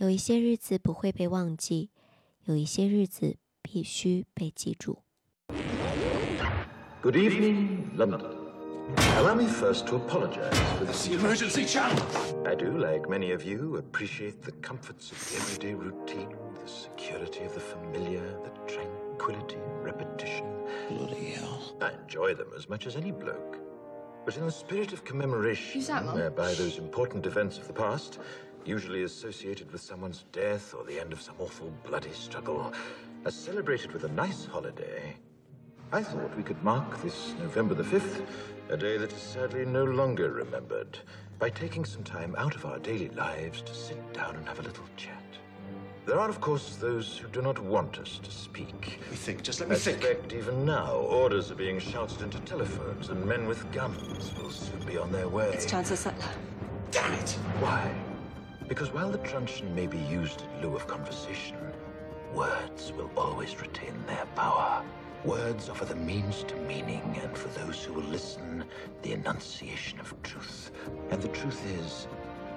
有一些日子不会被忘记，有一些日子必须被记住。 Good evening, London. Allow me first to apologize for this. The emergency channel! I do, like many of you, appreciate the comforts of the everyday routine, the security of the familiar, the tranquility and repetition. Bloody hell. I enjoy them as much as any bloke. But in the spirit of commemoration, Who's that, Mum? whereby those important events of the past, usually associated with someone's death or the end of some awful bloody struggle, are celebrated with a nice holiday, I thought we could mark this November the 5th, a day that is sadly no longer remembered, by taking some time out of our daily lives to sit down and have a little chat. There are, of course, those who do not want us to speak. Let me think, just let I me think. suspect even now orders are being shouted into telephones, and men with guns will soon be on their way. It's Chancellor Sutler. Damn it! Why? Because while the truncheon may be used in lieu of conversation, words will always retain their power. Words offer the means to meaning, and for those who will listen, the enunciation of truth. And the truth is,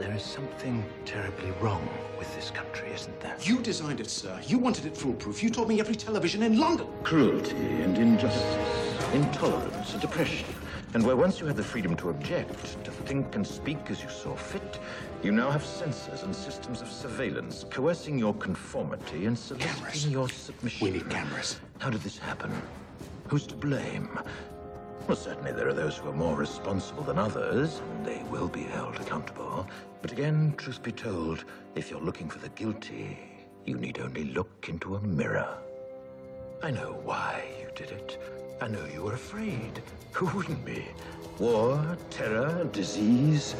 there is something terribly wrong with this country, isn't there? You designed it, sir. You wanted it foolproof. You told me every television in London. cruelty and injustice, intolerance and oppression. And where once you had the freedom to object, to think and speak as you saw fit, you now have censors and systems of surveillance coercing your conformity and Cameras. your submission. We need cameras. How did this happen? Who's to blame? Well, certainly there are those who are more responsible than others, and they will be held accountable. But again, truth be told, if you're looking for the guilty, you need only look into a mirror. I know why you did it. I know you were afraid. Who wouldn't be? War, terror, disease.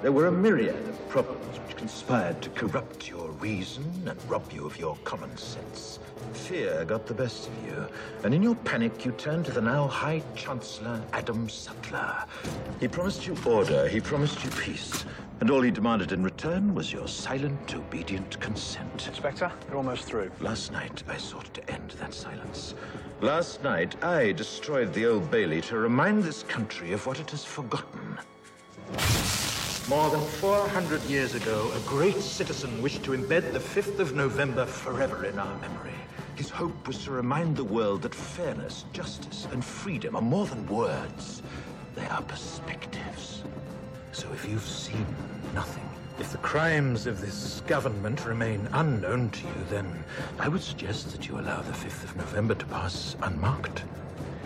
There were a myriad of problems which conspired to corrupt your reason and rob you of your common sense. Fear got the best of you, and in your panic you turned to the now High Chancellor Adam Sutler. He promised you order, he promised you peace, and all he demanded in return was your silent, obedient consent. Inspector, you're almost through. Last night, I sought to end that silence. Last night, I destroyed the Old Bailey to remind this country of what it has forgotten. More than 400 years ago, a great citizen wished to embed the 5th of November forever in our memory. His hope was to remind the world that fairness, justice, and freedom are more than words. They are perspectives. So if you've seen nothing, if the crimes of this government remain unknown to you, then I would suggest that you allow the 5th of November to pass unmarked.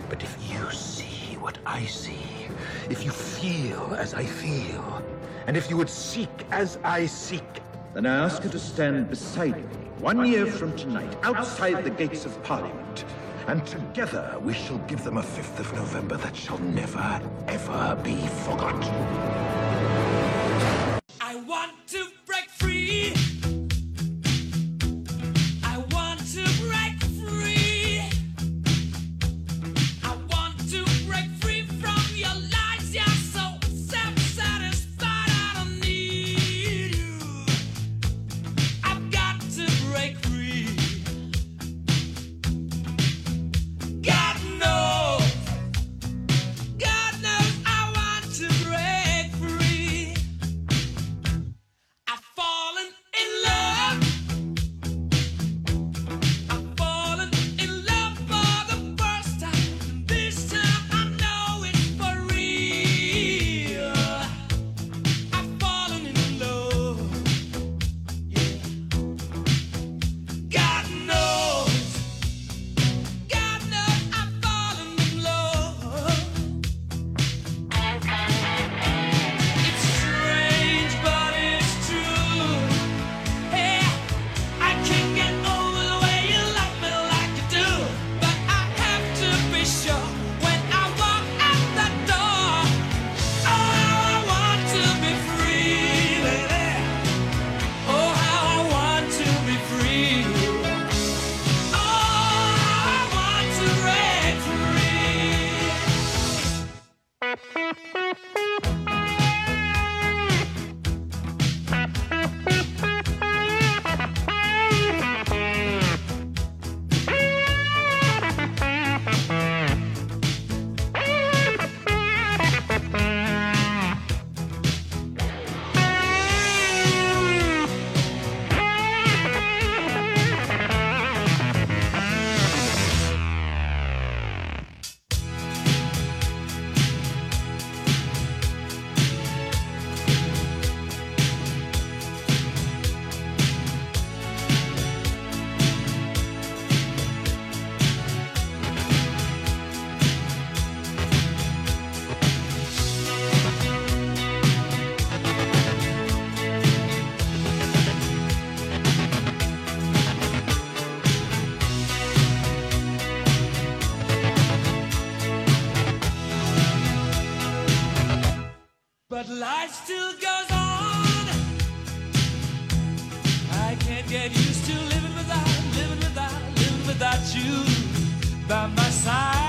But if you see what I see, if you feel as I feel, and if you would seek as I seek, then I ask you to stand beside me one year from tonight, outside the gates of Parliament. And together we shall give them a 5th of November that shall never, ever be forgotten. I want to break free. By my side.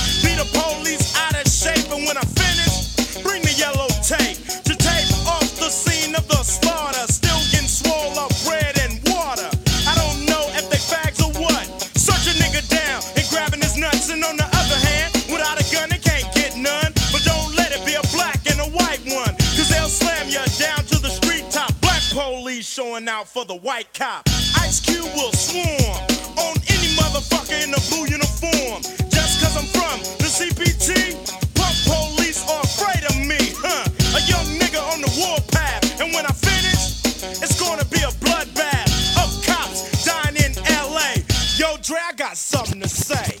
Showing out for the white cop. Ice Cube will swarm on any motherfucker in a blue uniform. Just cause I'm from the CPT, punk police are afraid of me, huh? A young nigga on the warpath, and when I finish, it's gonna be a bloodbath of cops dying in LA. Yo, Dre, I got something to say.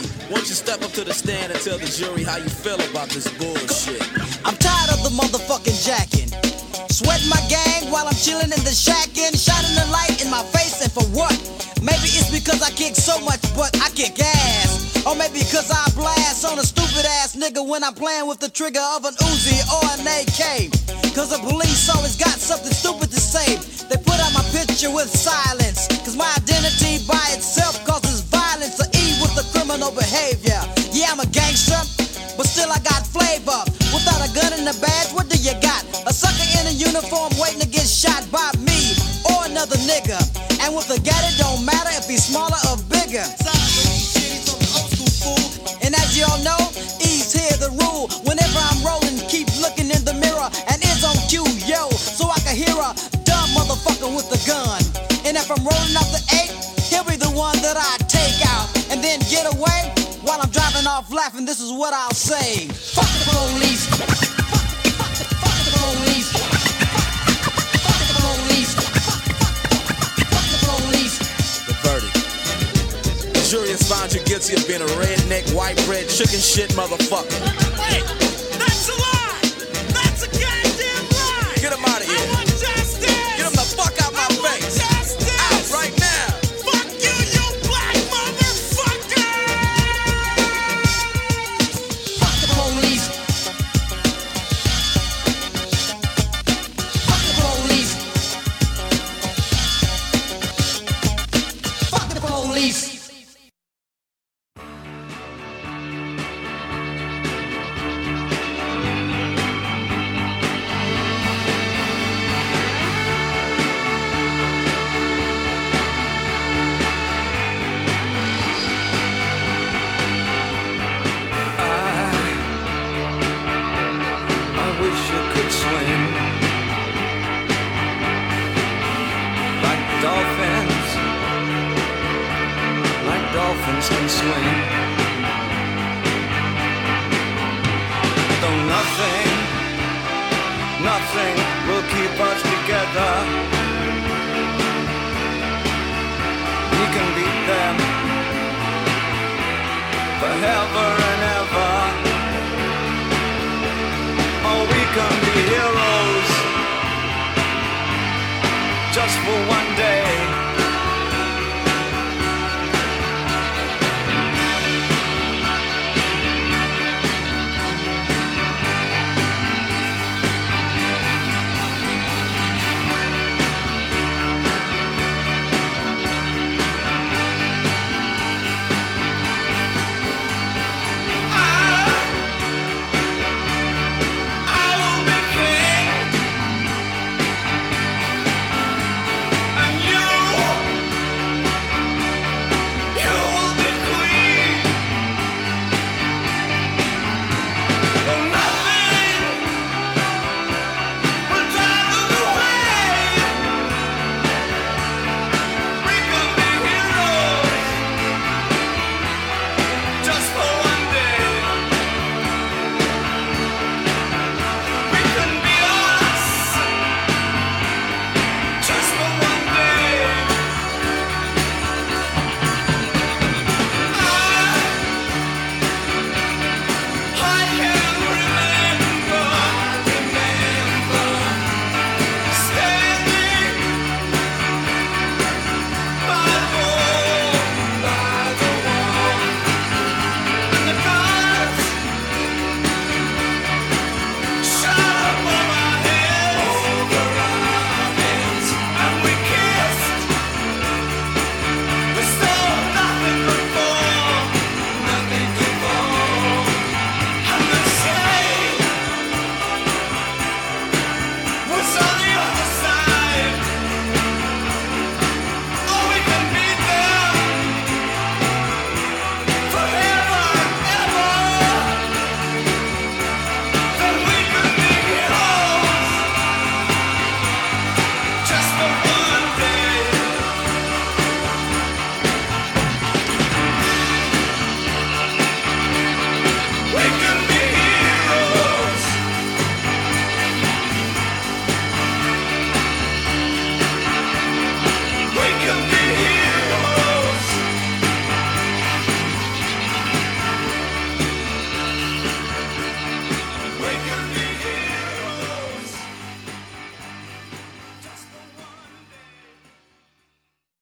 Why don't you step up to the stand and tell the jury how you feel about this bullshit? I'm tired of the motherfucking jacking. Sweating my gang while I'm chilling in the shacking, shining the light in my face, and for what? Maybe it's because I kick so much, but I kick ass. Or maybe because I blast on a stupid ass nigga when I'm playing with the trigger of an Uzi or an AK. Cause the police always got something stupid to say. They put out my picture with silence. Cause my identity by itself criminal behavior. Yeah, I'm a gangster, but still I got flavor. Without a gun and a badge, what do you got? A sucker in a uniform waiting to get shot by me or another nigga. And with a gat, it don't matter if he's smaller or bigger. Is what I'll say. Fuck the police. Fuck the, fuck fuck the police. Fuck the police. Fuck the police. The verdict. The jury has found you guilty of being a redneck, white bread, chicken shit motherfucker. Wait, that's a lie.